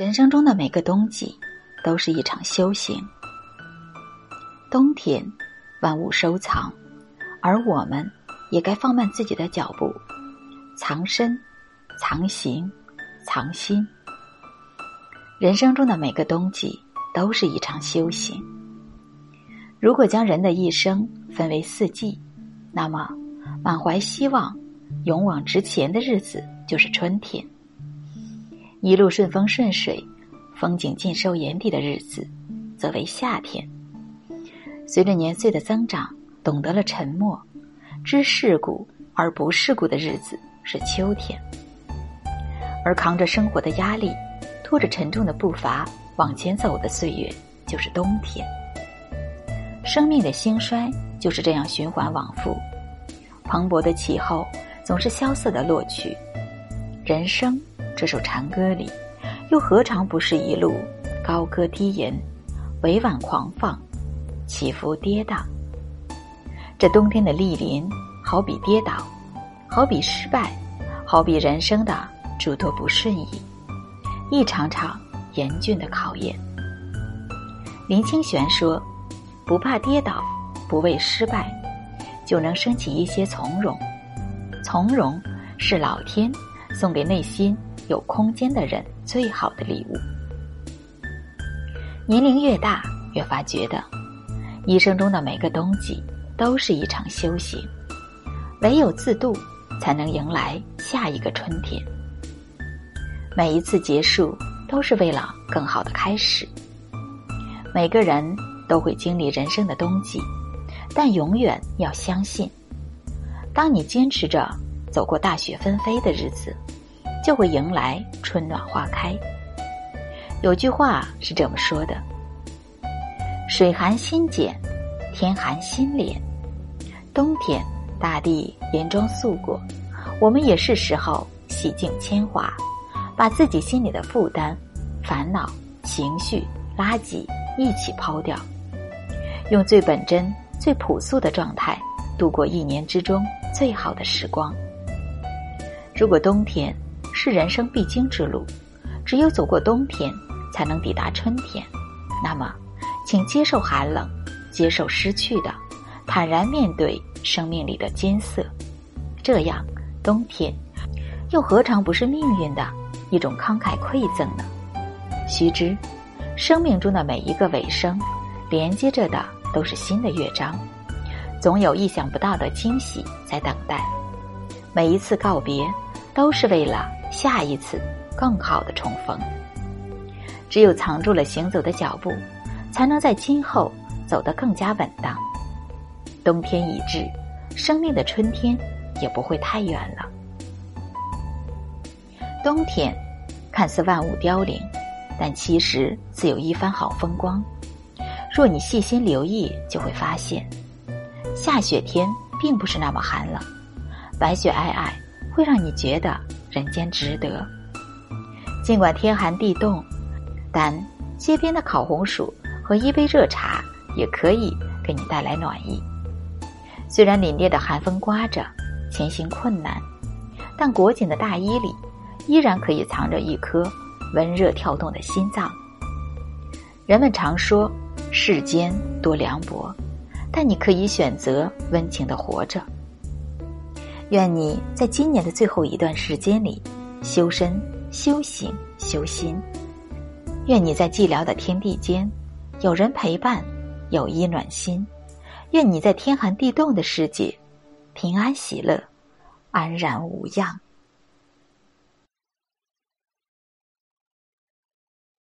人生中的每个冬季都是一场修行。冬天，万物收藏，而我们也该放慢自己的脚步，藏身、藏形、藏心。人生中的每个冬季都是一场修行。如果将人的一生分为四季，那么满怀希望、勇往直前的日子就是春天。一路顺风顺水，风景尽收眼底的日子，则为夏天。随着年岁的增长，懂得了沉默，知世故而不世故的日子是秋天。而扛着生活的压力，拖着沉重的步伐往前走的岁月，就是冬天。生命的兴衰就是这样循环往复，蓬勃的气候总是萧瑟的落去，人生。这首禅歌里，又何尝不是一路高歌低吟、委婉狂放、起伏跌宕？这冬天的莅临，好比跌倒，好比失败，好比人生的诸多不顺意，一场场严峻的考验。林清玄说：“不怕跌倒，不畏失败，就能升起一些从容。从容是老天送给内心。”有空间的人，最好的礼物。年龄越大，越发觉得，一生中的每个冬季都是一场修行，唯有自渡，才能迎来下一个春天。每一次结束，都是为了更好的开始。每个人都会经历人生的冬季，但永远要相信，当你坚持着走过大雪纷飞的日子。就会迎来春暖花开。有句话是这么说的：“水寒心减，天寒心敛。”冬天，大地严装素裹，我们也是时候洗净铅华，把自己心里的负担、烦恼、情绪、垃圾一起抛掉，用最本真、最朴素的状态度过一年之中最好的时光。如果冬天，是人生必经之路，只有走过冬天，才能抵达春天。那么，请接受寒冷，接受失去的，坦然面对生命里的艰涩。这样，冬天又何尝不是命运的一种慷慨馈赠呢？须知，生命中的每一个尾声，连接着的都是新的乐章，总有意想不到的惊喜在等待。每一次告别，都是为了。下一次，更好的重逢。只有藏住了行走的脚步，才能在今后走得更加稳当。冬天已至，生命的春天也不会太远了。冬天看似万物凋零，但其实自有一番好风光。若你细心留意，就会发现，下雪天并不是那么寒冷，白雪皑皑，会让你觉得。人间值得。尽管天寒地冻，但街边的烤红薯和一杯热茶也可以给你带来暖意。虽然凛冽的寒风刮着，前行困难，但裹紧的大衣里依然可以藏着一颗温热跳动的心脏。人们常说世间多凉薄，但你可以选择温情的活着。愿你在今年的最后一段时间里，修身、修行、修心。愿你在寂寥的天地间，有人陪伴，有衣暖心。愿你在天寒地冻的世界，平安喜乐，安然无恙。